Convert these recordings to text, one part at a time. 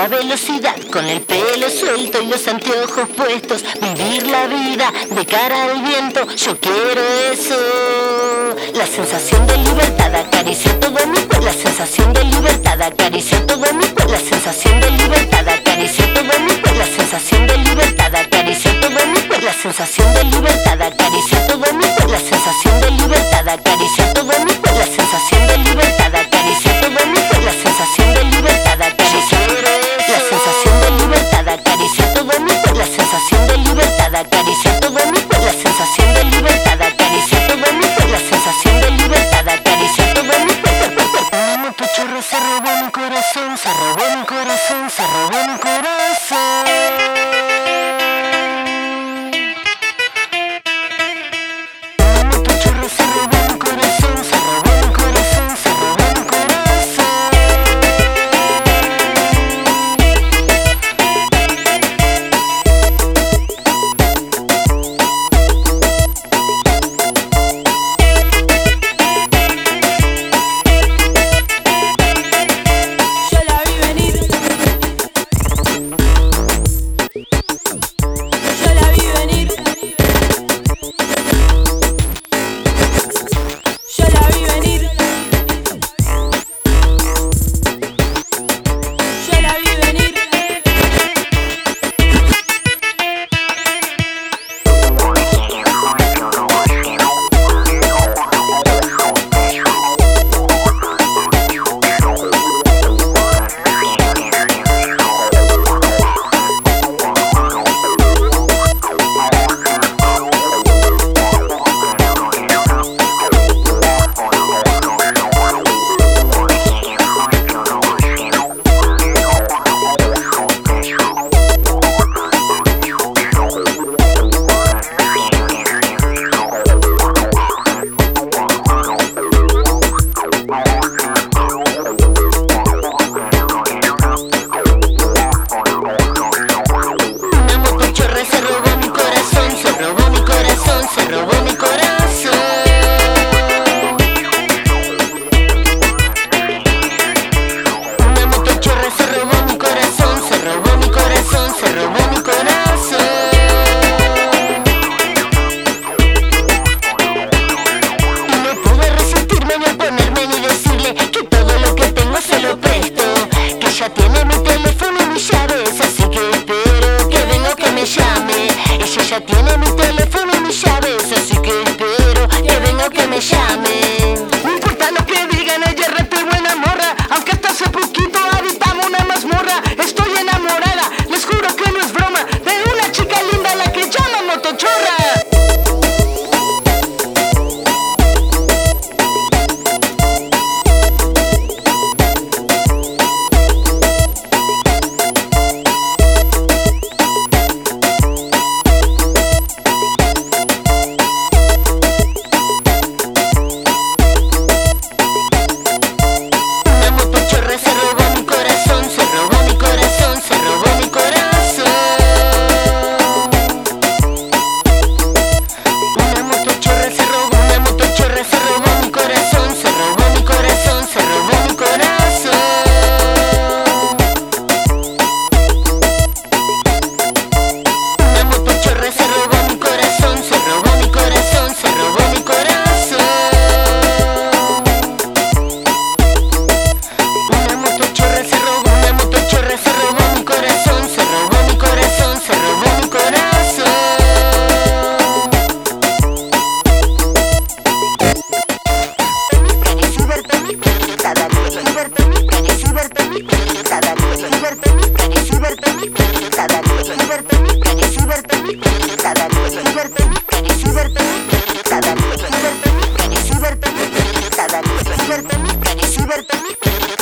toda velocidad, con el pelo suelto y los anteojos puestos, vivir la vida de cara al viento, yo quiero eso. La sensación de libertad acaricia todo mi cuerpo, la sensación de libertad acaricia todo mi cuerpo, la sensación de libertad acaricia todo mi cuerpo, la sensación de libertad acaricia todo mi cuerpo, la sensación de libertad acaricia todo mi la sensación de todo mi cuerpo, la sensación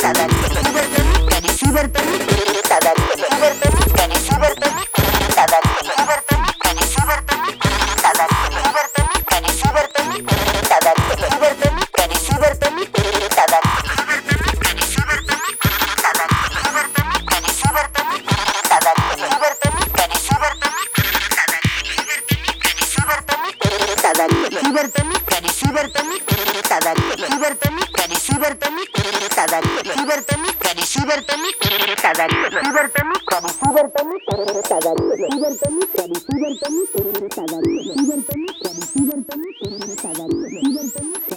Cyber cibertemícari, cibertemícari, tadari, cibertemícari, cibertemícari, tadari, cibertemícari, cibertemícari, tadari, cibertemícari, cibertemícari, tadari, cibertemícari, cibertemícari, tadari, cibertemícari, cibertemícari, tadari, cibertemícari,